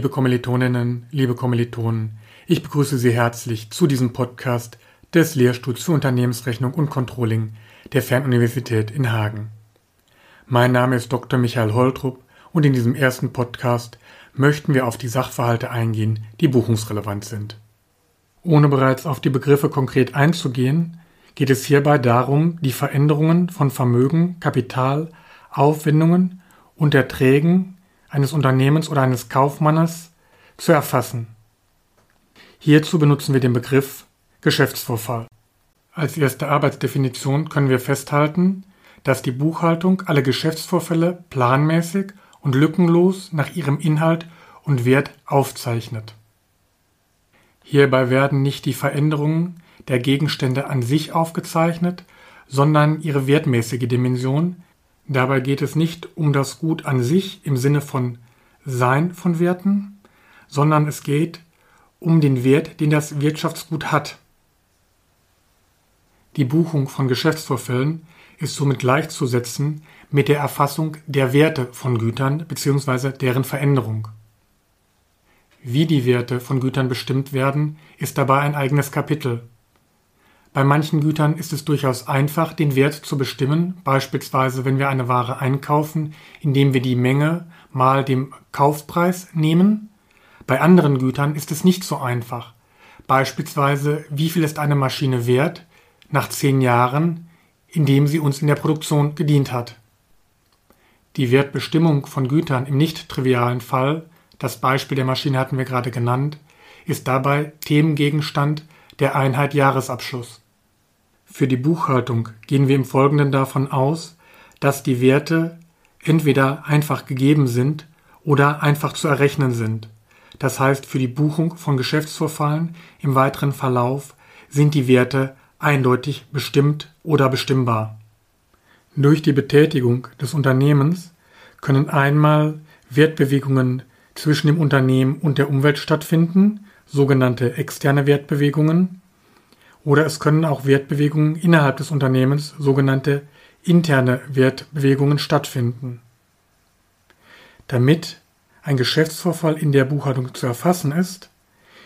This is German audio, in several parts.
Liebe Kommilitoninnen, liebe Kommilitonen, ich begrüße Sie herzlich zu diesem Podcast des Lehrstuhls für Unternehmensrechnung und Controlling der Fernuniversität in Hagen. Mein Name ist Dr. Michael Holtrup und in diesem ersten Podcast möchten wir auf die Sachverhalte eingehen, die buchungsrelevant sind. Ohne bereits auf die Begriffe konkret einzugehen, geht es hierbei darum, die Veränderungen von Vermögen, Kapital, Aufwendungen und Erträgen eines Unternehmens oder eines Kaufmannes zu erfassen. Hierzu benutzen wir den Begriff Geschäftsvorfall. Als erste Arbeitsdefinition können wir festhalten, dass die Buchhaltung alle Geschäftsvorfälle planmäßig und lückenlos nach ihrem Inhalt und Wert aufzeichnet. Hierbei werden nicht die Veränderungen der Gegenstände an sich aufgezeichnet, sondern ihre wertmäßige Dimension. Dabei geht es nicht um das Gut an sich im Sinne von Sein von Werten, sondern es geht um den Wert, den das Wirtschaftsgut hat. Die Buchung von Geschäftsvorfällen ist somit gleichzusetzen mit der Erfassung der Werte von Gütern bzw. deren Veränderung. Wie die Werte von Gütern bestimmt werden, ist dabei ein eigenes Kapitel. Bei manchen Gütern ist es durchaus einfach, den Wert zu bestimmen, beispielsweise wenn wir eine Ware einkaufen, indem wir die Menge mal dem Kaufpreis nehmen. Bei anderen Gütern ist es nicht so einfach. Beispielsweise, wie viel ist eine Maschine wert nach zehn Jahren, indem sie uns in der Produktion gedient hat. Die Wertbestimmung von Gütern im nicht trivialen Fall, das Beispiel der Maschine hatten wir gerade genannt, ist dabei Themengegenstand der Einheit Jahresabschluss. Für die Buchhaltung gehen wir im Folgenden davon aus, dass die Werte entweder einfach gegeben sind oder einfach zu errechnen sind. Das heißt, für die Buchung von Geschäftsvorfallen im weiteren Verlauf sind die Werte eindeutig bestimmt oder bestimmbar. Durch die Betätigung des Unternehmens können einmal Wertbewegungen zwischen dem Unternehmen und der Umwelt stattfinden, sogenannte externe Wertbewegungen, oder es können auch Wertbewegungen innerhalb des Unternehmens, sogenannte interne Wertbewegungen stattfinden. Damit ein Geschäftsvorfall in der Buchhaltung zu erfassen ist,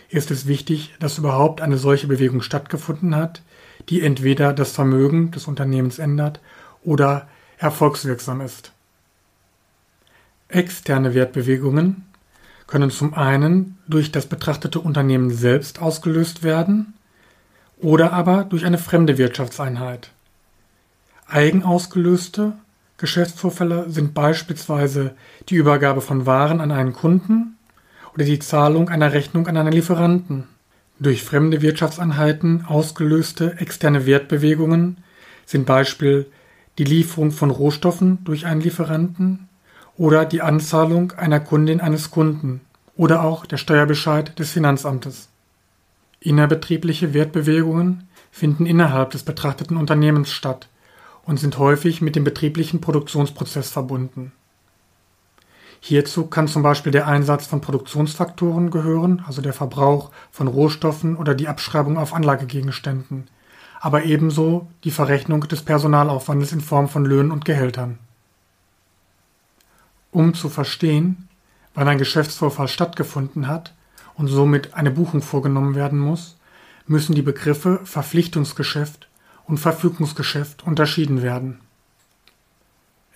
ist es wichtig, dass überhaupt eine solche Bewegung stattgefunden hat, die entweder das Vermögen des Unternehmens ändert oder erfolgswirksam ist. Externe Wertbewegungen können zum einen durch das betrachtete Unternehmen selbst ausgelöst werden oder aber durch eine fremde Wirtschaftseinheit. Eigenausgelöste Geschäftsvorfälle sind beispielsweise die Übergabe von Waren an einen Kunden oder die Zahlung einer Rechnung an einen Lieferanten. Durch fremde Wirtschaftseinheiten ausgelöste externe Wertbewegungen sind Beispiel die Lieferung von Rohstoffen durch einen Lieferanten oder die Anzahlung einer Kundin eines Kunden oder auch der Steuerbescheid des Finanzamtes. Innerbetriebliche Wertbewegungen finden innerhalb des betrachteten Unternehmens statt und sind häufig mit dem betrieblichen Produktionsprozess verbunden Hierzu kann zum Beispiel der Einsatz von Produktionsfaktoren gehören, also der Verbrauch von Rohstoffen oder die Abschreibung auf Anlagegegenständen, aber ebenso die Verrechnung des Personalaufwandes in Form von Löhnen und Gehältern. Um zu verstehen, wann ein Geschäftsvorfall stattgefunden hat und somit eine Buchung vorgenommen werden muss, müssen die Begriffe Verpflichtungsgeschäft und Verfügungsgeschäft unterschieden werden.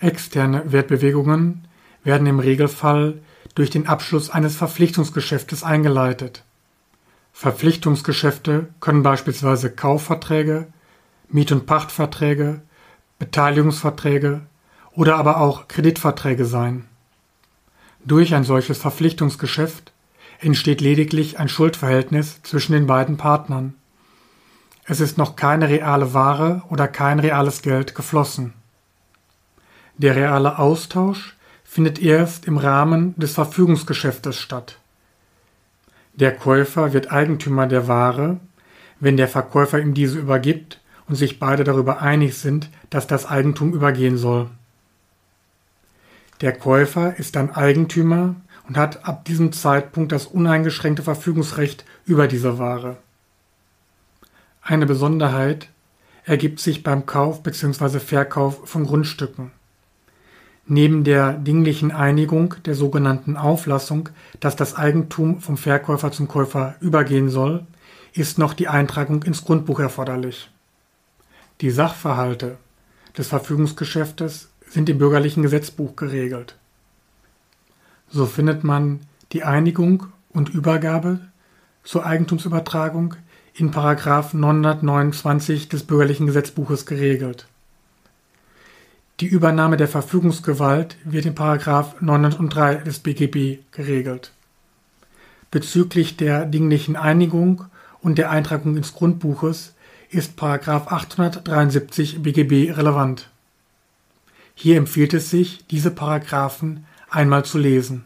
Externe Wertbewegungen werden im Regelfall durch den Abschluss eines Verpflichtungsgeschäftes eingeleitet. Verpflichtungsgeschäfte können beispielsweise Kaufverträge, Miet- und Pachtverträge, Beteiligungsverträge oder aber auch Kreditverträge sein. Durch ein solches Verpflichtungsgeschäft entsteht lediglich ein Schuldverhältnis zwischen den beiden Partnern. Es ist noch keine reale Ware oder kein reales Geld geflossen. Der reale Austausch findet erst im Rahmen des Verfügungsgeschäftes statt. Der Käufer wird Eigentümer der Ware, wenn der Verkäufer ihm diese übergibt und sich beide darüber einig sind, dass das Eigentum übergehen soll. Der Käufer ist dann Eigentümer und hat ab diesem Zeitpunkt das uneingeschränkte Verfügungsrecht über diese Ware. Eine Besonderheit ergibt sich beim Kauf bzw. Verkauf von Grundstücken. Neben der dinglichen Einigung der sogenannten Auflassung, dass das Eigentum vom Verkäufer zum Käufer übergehen soll, ist noch die Eintragung ins Grundbuch erforderlich. Die Sachverhalte des Verfügungsgeschäftes sind im bürgerlichen Gesetzbuch geregelt. So findet man die Einigung und Übergabe zur Eigentumsübertragung in 929 des bürgerlichen Gesetzbuches geregelt. Die Übernahme der Verfügungsgewalt wird in 903 des BGB geregelt. Bezüglich der dinglichen Einigung und der Eintragung ins Grundbuches ist 873 BGB relevant. Hier empfiehlt es sich, diese Paragraphen einmal zu lesen.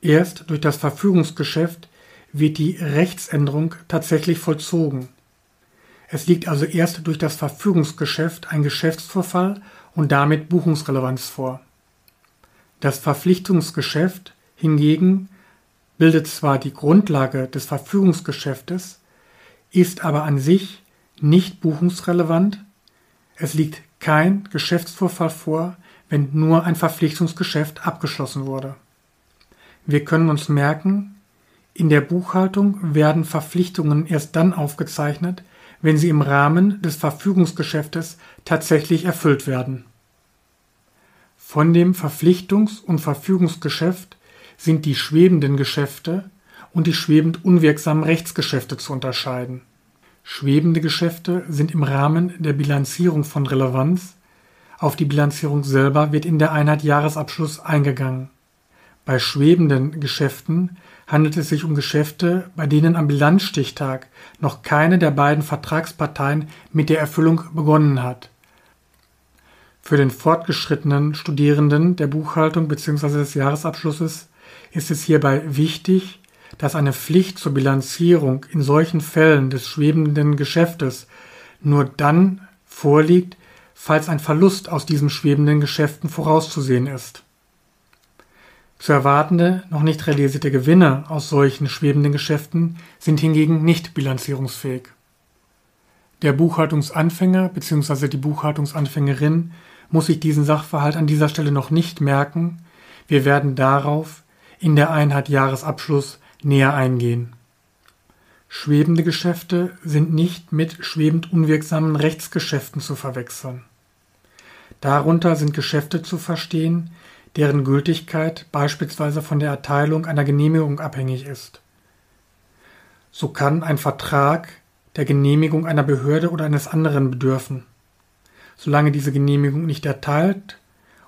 Erst durch das Verfügungsgeschäft wird die Rechtsänderung tatsächlich vollzogen. Es liegt also erst durch das Verfügungsgeschäft ein Geschäftsvorfall und damit Buchungsrelevanz vor. Das Verpflichtungsgeschäft hingegen bildet zwar die Grundlage des Verfügungsgeschäftes, ist aber an sich nicht buchungsrelevant, es liegt kein Geschäftsvorfall vor, wenn nur ein Verpflichtungsgeschäft abgeschlossen wurde. Wir können uns merken, in der Buchhaltung werden Verpflichtungen erst dann aufgezeichnet, wenn sie im Rahmen des Verfügungsgeschäftes tatsächlich erfüllt werden. Von dem Verpflichtungs- und Verfügungsgeschäft sind die schwebenden Geschäfte und die schwebend unwirksamen Rechtsgeschäfte zu unterscheiden. Schwebende Geschäfte sind im Rahmen der Bilanzierung von Relevanz, auf die Bilanzierung selber wird in der Einheit Jahresabschluss eingegangen. Bei schwebenden Geschäften handelt es sich um Geschäfte, bei denen am Bilanzstichtag noch keine der beiden Vertragsparteien mit der Erfüllung begonnen hat. Für den fortgeschrittenen Studierenden der Buchhaltung bzw. des Jahresabschlusses ist es hierbei wichtig, dass eine Pflicht zur Bilanzierung in solchen Fällen des schwebenden Geschäftes nur dann vorliegt, falls ein Verlust aus diesen schwebenden Geschäften vorauszusehen ist. Zu erwartende, noch nicht realisierte Gewinne aus solchen schwebenden Geschäften sind hingegen nicht bilanzierungsfähig. Der Buchhaltungsanfänger bzw. die Buchhaltungsanfängerin muss sich diesen Sachverhalt an dieser Stelle noch nicht merken. Wir werden darauf in der Einheit Jahresabschluss näher eingehen. Schwebende Geschäfte sind nicht mit schwebend unwirksamen Rechtsgeschäften zu verwechseln. Darunter sind Geschäfte zu verstehen, deren Gültigkeit beispielsweise von der Erteilung einer Genehmigung abhängig ist. So kann ein Vertrag der Genehmigung einer Behörde oder eines anderen bedürfen. Solange diese Genehmigung nicht erteilt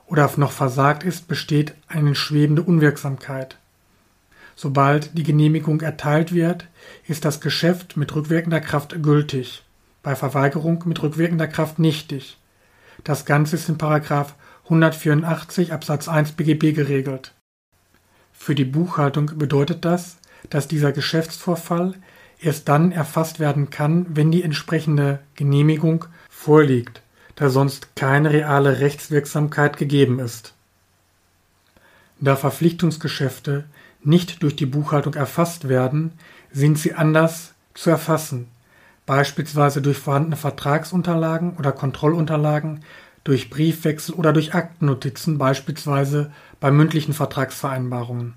oder noch versagt ist, besteht eine schwebende Unwirksamkeit. Sobald die Genehmigung erteilt wird, ist das Geschäft mit rückwirkender Kraft gültig, bei Verweigerung mit rückwirkender Kraft nichtig. Das Ganze ist in 184 Absatz 1 BGB geregelt. Für die Buchhaltung bedeutet das, dass dieser Geschäftsvorfall erst dann erfasst werden kann, wenn die entsprechende Genehmigung vorliegt da sonst keine reale Rechtswirksamkeit gegeben ist. Da Verpflichtungsgeschäfte nicht durch die Buchhaltung erfasst werden, sind sie anders zu erfassen, beispielsweise durch vorhandene Vertragsunterlagen oder Kontrollunterlagen, durch Briefwechsel oder durch Aktennotizen, beispielsweise bei mündlichen Vertragsvereinbarungen.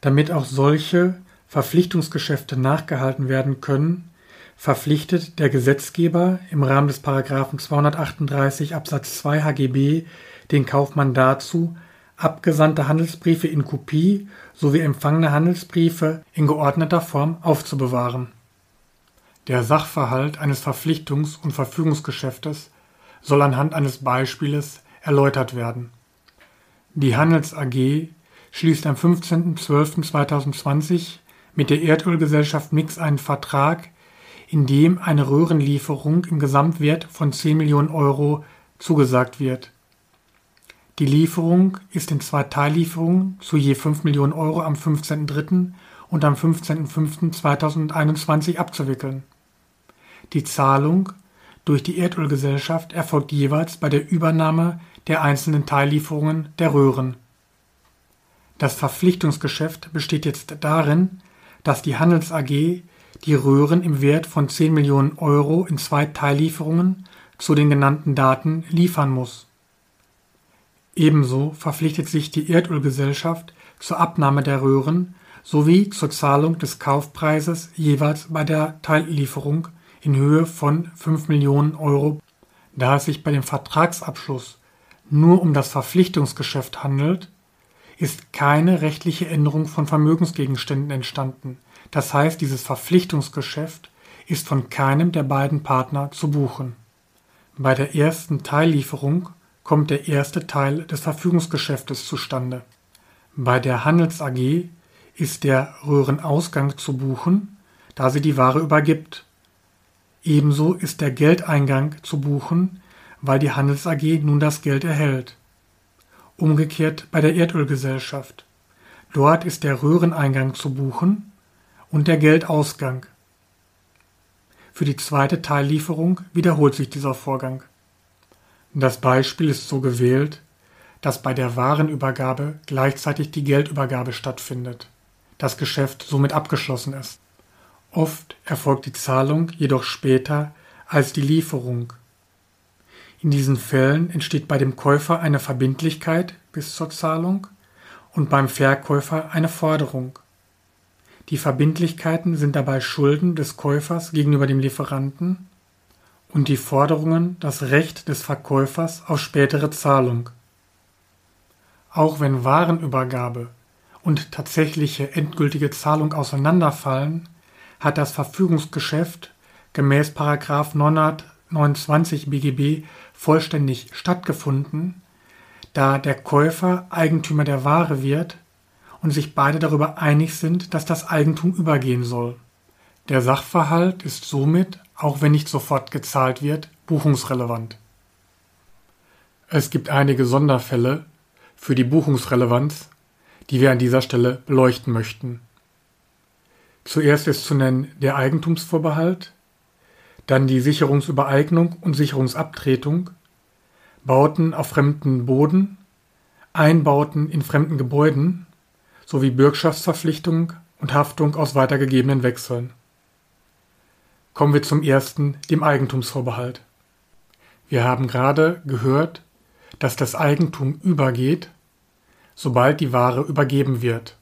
Damit auch solche Verpflichtungsgeschäfte nachgehalten werden können, verpflichtet der Gesetzgeber im Rahmen des § 238 Absatz 2 HGB den Kaufmann dazu, abgesandte Handelsbriefe in Kopie sowie empfangene Handelsbriefe in geordneter Form aufzubewahren. Der Sachverhalt eines Verpflichtungs- und Verfügungsgeschäftes soll anhand eines Beispieles erläutert werden. Die Handels AG schließt am 15.12.2020 mit der Erdölgesellschaft Mix einen Vertrag in dem eine Röhrenlieferung im Gesamtwert von 10 Millionen Euro zugesagt wird. Die Lieferung ist in zwei Teillieferungen zu je 5 Millionen Euro am 15.03. und am 15.05.2021 abzuwickeln. Die Zahlung durch die Erdölgesellschaft erfolgt jeweils bei der Übernahme der einzelnen Teillieferungen der Röhren. Das Verpflichtungsgeschäft besteht jetzt darin, dass die Handels AG die Röhren im Wert von 10 Millionen Euro in zwei Teillieferungen zu den genannten Daten liefern muss. Ebenso verpflichtet sich die Erdölgesellschaft zur Abnahme der Röhren sowie zur Zahlung des Kaufpreises jeweils bei der Teillieferung in Höhe von 5 Millionen Euro. Da es sich bei dem Vertragsabschluss nur um das Verpflichtungsgeschäft handelt, ist keine rechtliche Änderung von Vermögensgegenständen entstanden. Das heißt, dieses Verpflichtungsgeschäft ist von keinem der beiden Partner zu buchen. Bei der ersten Teillieferung kommt der erste Teil des Verfügungsgeschäftes zustande. Bei der Handels AG ist der Röhrenausgang zu buchen, da sie die Ware übergibt. Ebenso ist der Geldeingang zu buchen, weil die Handels AG nun das Geld erhält. Umgekehrt bei der Erdölgesellschaft. Dort ist der Röhreneingang zu buchen und der Geldausgang. Für die zweite Teillieferung wiederholt sich dieser Vorgang. Das Beispiel ist so gewählt, dass bei der Warenübergabe gleichzeitig die Geldübergabe stattfindet, das Geschäft somit abgeschlossen ist. Oft erfolgt die Zahlung jedoch später als die Lieferung. In diesen Fällen entsteht bei dem Käufer eine Verbindlichkeit bis zur Zahlung und beim Verkäufer eine Forderung. Die Verbindlichkeiten sind dabei Schulden des Käufers gegenüber dem Lieferanten und die Forderungen das Recht des Verkäufers auf spätere Zahlung. Auch wenn Warenübergabe und tatsächliche endgültige Zahlung auseinanderfallen, hat das Verfügungsgeschäft gemäß 929 BGB vollständig stattgefunden, da der Käufer Eigentümer der Ware wird und sich beide darüber einig sind, dass das Eigentum übergehen soll. Der Sachverhalt ist somit, auch wenn nicht sofort gezahlt wird, buchungsrelevant. Es gibt einige Sonderfälle für die Buchungsrelevanz, die wir an dieser Stelle beleuchten möchten. Zuerst ist zu nennen der Eigentumsvorbehalt, dann die Sicherungsübereignung und Sicherungsabtretung, Bauten auf fremden Boden, Einbauten in fremden Gebäuden, sowie Bürgschaftsverpflichtung und Haftung aus weitergegebenen Wechseln. Kommen wir zum ersten, dem Eigentumsvorbehalt. Wir haben gerade gehört, dass das Eigentum übergeht, sobald die Ware übergeben wird.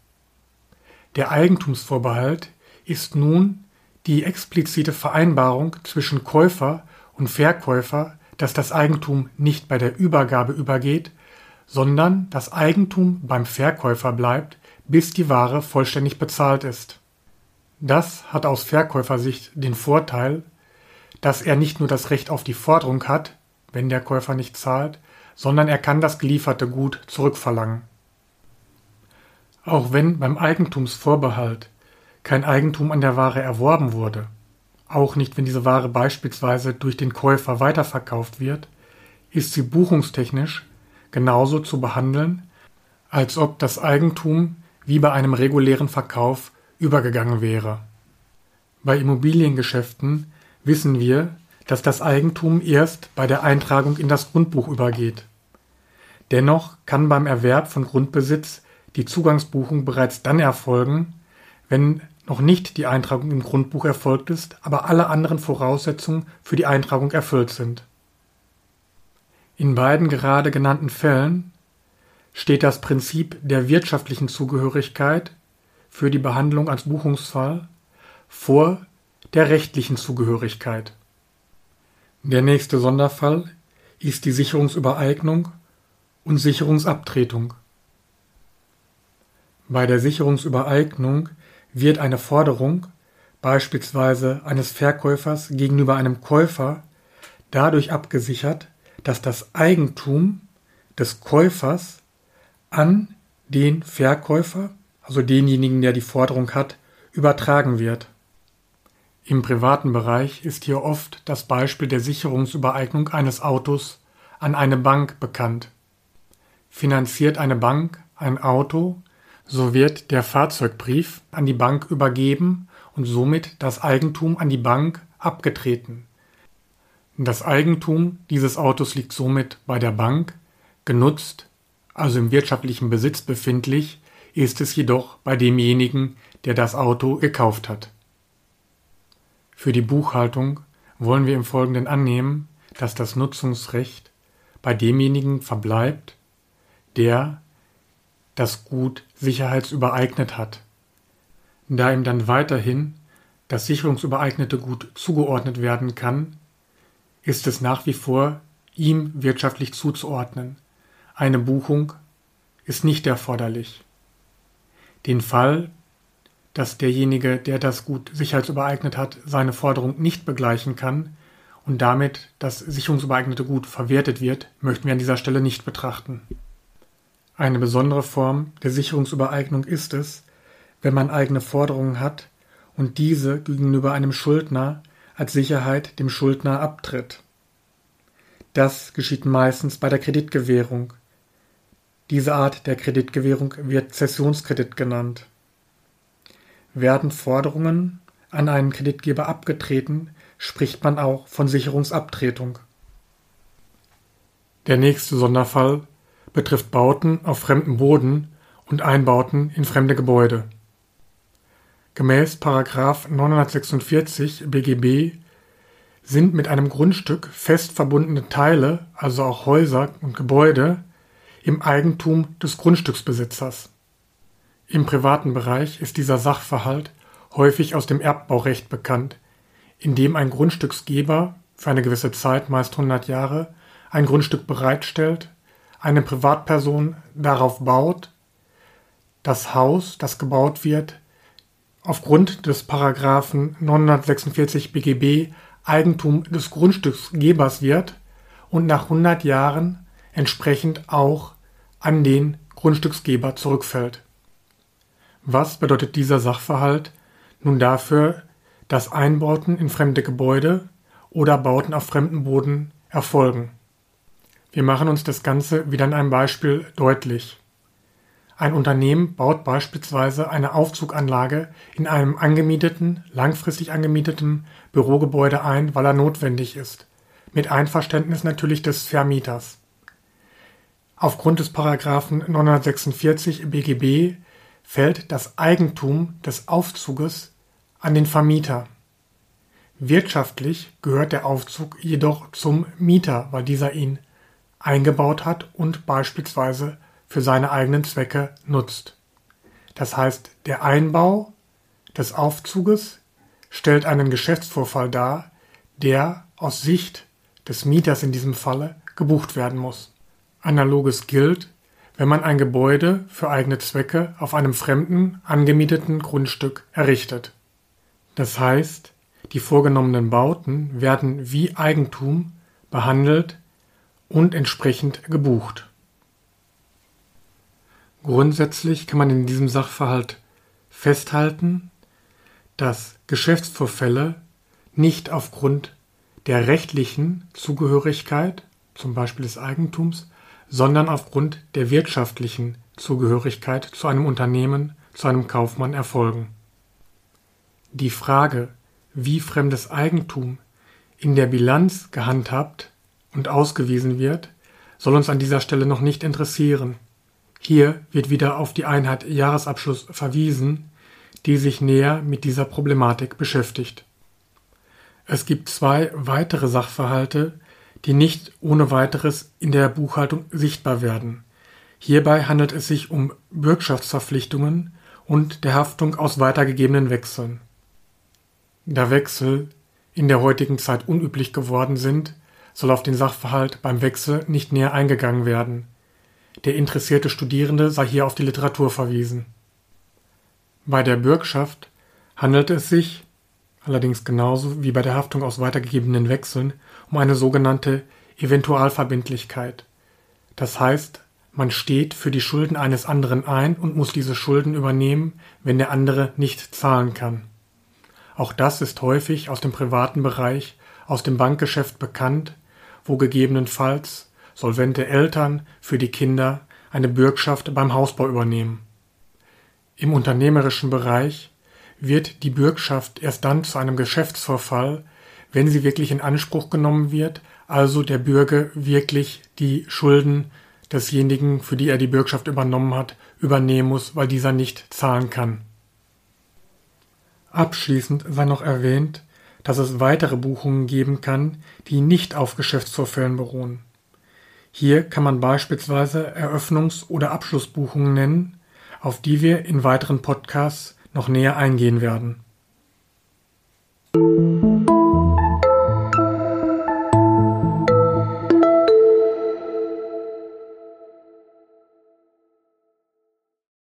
Der Eigentumsvorbehalt ist nun die explizite Vereinbarung zwischen Käufer und Verkäufer, dass das Eigentum nicht bei der Übergabe übergeht, sondern das Eigentum beim Verkäufer bleibt, bis die Ware vollständig bezahlt ist. Das hat aus Verkäufersicht den Vorteil, dass er nicht nur das Recht auf die Forderung hat, wenn der Käufer nicht zahlt, sondern er kann das gelieferte Gut zurückverlangen. Auch wenn beim Eigentumsvorbehalt kein Eigentum an der Ware erworben wurde, auch nicht wenn diese Ware beispielsweise durch den Käufer weiterverkauft wird, ist sie buchungstechnisch genauso zu behandeln, als ob das Eigentum wie bei einem regulären Verkauf übergegangen wäre. Bei Immobiliengeschäften wissen wir, dass das Eigentum erst bei der Eintragung in das Grundbuch übergeht. Dennoch kann beim Erwerb von Grundbesitz die Zugangsbuchung bereits dann erfolgen, wenn noch nicht die Eintragung im Grundbuch erfolgt ist, aber alle anderen Voraussetzungen für die Eintragung erfüllt sind. In beiden gerade genannten Fällen steht das Prinzip der wirtschaftlichen Zugehörigkeit für die Behandlung als Buchungsfall vor der rechtlichen Zugehörigkeit. Der nächste Sonderfall ist die Sicherungsübereignung und Sicherungsabtretung. Bei der Sicherungsübereignung wird eine Forderung, beispielsweise eines Verkäufers gegenüber einem Käufer, dadurch abgesichert, dass das Eigentum des Käufers an den Verkäufer, also denjenigen, der die Forderung hat, übertragen wird. Im privaten Bereich ist hier oft das Beispiel der Sicherungsübereignung eines Autos an eine Bank bekannt. Finanziert eine Bank ein Auto, so wird der Fahrzeugbrief an die Bank übergeben und somit das Eigentum an die Bank abgetreten. Das Eigentum dieses Autos liegt somit bei der Bank, genutzt also im wirtschaftlichen Besitz befindlich, ist es jedoch bei demjenigen, der das Auto gekauft hat. Für die Buchhaltung wollen wir im Folgenden annehmen, dass das Nutzungsrecht bei demjenigen verbleibt, der das Gut sicherheitsübereignet hat. Da ihm dann weiterhin das sicherungsübereignete Gut zugeordnet werden kann, ist es nach wie vor ihm wirtschaftlich zuzuordnen. Eine Buchung ist nicht erforderlich. Den Fall, dass derjenige, der das Gut sicherheitsübereignet hat, seine Forderung nicht begleichen kann und damit das sicherungsübereignete Gut verwertet wird, möchten wir an dieser Stelle nicht betrachten. Eine besondere Form der Sicherungsübereignung ist es, wenn man eigene Forderungen hat und diese gegenüber einem Schuldner als Sicherheit dem Schuldner abtritt. Das geschieht meistens bei der Kreditgewährung. Diese Art der Kreditgewährung wird Zessionskredit genannt. Werden Forderungen an einen Kreditgeber abgetreten, spricht man auch von Sicherungsabtretung. Der nächste Sonderfall betrifft Bauten auf fremdem Boden und Einbauten in fremde Gebäude. Gemäß 946 BGB sind mit einem Grundstück fest verbundene Teile, also auch Häuser und Gebäude, im Eigentum des Grundstücksbesitzers. Im privaten Bereich ist dieser Sachverhalt häufig aus dem Erbbaurecht bekannt, in dem ein Grundstücksgeber für eine gewisse Zeit, meist 100 Jahre, ein Grundstück bereitstellt, eine Privatperson darauf baut, das Haus, das gebaut wird, aufgrund des Paragraphen 946 BGB Eigentum des Grundstücksgebers wird und nach 100 Jahren entsprechend auch an den Grundstücksgeber zurückfällt. Was bedeutet dieser Sachverhalt nun dafür, dass Einbauten in fremde Gebäude oder Bauten auf fremdem Boden erfolgen? Wir machen uns das Ganze wieder in einem Beispiel deutlich. Ein Unternehmen baut beispielsweise eine Aufzuganlage in einem angemieteten, langfristig angemieteten Bürogebäude ein, weil er notwendig ist. Mit Einverständnis natürlich des Vermieters. Aufgrund des Paragraphen 946 BGB fällt das Eigentum des Aufzuges an den Vermieter. Wirtschaftlich gehört der Aufzug jedoch zum Mieter, weil dieser ihn eingebaut hat und beispielsweise für seine eigenen Zwecke nutzt. Das heißt, der Einbau des Aufzuges stellt einen Geschäftsvorfall dar, der aus Sicht des Mieters in diesem Falle gebucht werden muss. Analoges gilt, wenn man ein Gebäude für eigene Zwecke auf einem fremden, angemieteten Grundstück errichtet. Das heißt, die vorgenommenen Bauten werden wie Eigentum behandelt und entsprechend gebucht. Grundsätzlich kann man in diesem Sachverhalt festhalten, dass Geschäftsvorfälle nicht aufgrund der rechtlichen Zugehörigkeit, zum Beispiel des Eigentums, sondern aufgrund der wirtschaftlichen Zugehörigkeit zu einem Unternehmen, zu einem Kaufmann erfolgen. Die Frage, wie fremdes Eigentum in der Bilanz gehandhabt und ausgewiesen wird, soll uns an dieser Stelle noch nicht interessieren. Hier wird wieder auf die Einheit Jahresabschluss verwiesen, die sich näher mit dieser Problematik beschäftigt. Es gibt zwei weitere Sachverhalte, die nicht ohne weiteres in der Buchhaltung sichtbar werden. Hierbei handelt es sich um Bürgschaftsverpflichtungen und der Haftung aus weitergegebenen Wechseln. Da Wechsel in der heutigen Zeit unüblich geworden sind, soll auf den Sachverhalt beim Wechsel nicht näher eingegangen werden. Der interessierte Studierende sei hier auf die Literatur verwiesen. Bei der Bürgschaft handelt es sich, allerdings genauso wie bei der Haftung aus weitergegebenen Wechseln, um eine sogenannte Eventualverbindlichkeit. Das heißt, man steht für die Schulden eines anderen ein und muss diese Schulden übernehmen, wenn der andere nicht zahlen kann. Auch das ist häufig aus dem privaten Bereich, aus dem Bankgeschäft bekannt, wo gegebenenfalls solvente Eltern für die Kinder eine Bürgschaft beim Hausbau übernehmen. Im unternehmerischen Bereich wird die Bürgschaft erst dann zu einem Geschäftsvorfall, wenn sie wirklich in Anspruch genommen wird, also der Bürger wirklich die Schulden desjenigen, für die er die Bürgschaft übernommen hat, übernehmen muss, weil dieser nicht zahlen kann. Abschließend sei noch erwähnt, dass es weitere Buchungen geben kann, die nicht auf Geschäftsvorfällen beruhen. Hier kann man beispielsweise Eröffnungs- oder Abschlussbuchungen nennen, auf die wir in weiteren Podcasts noch näher eingehen werden.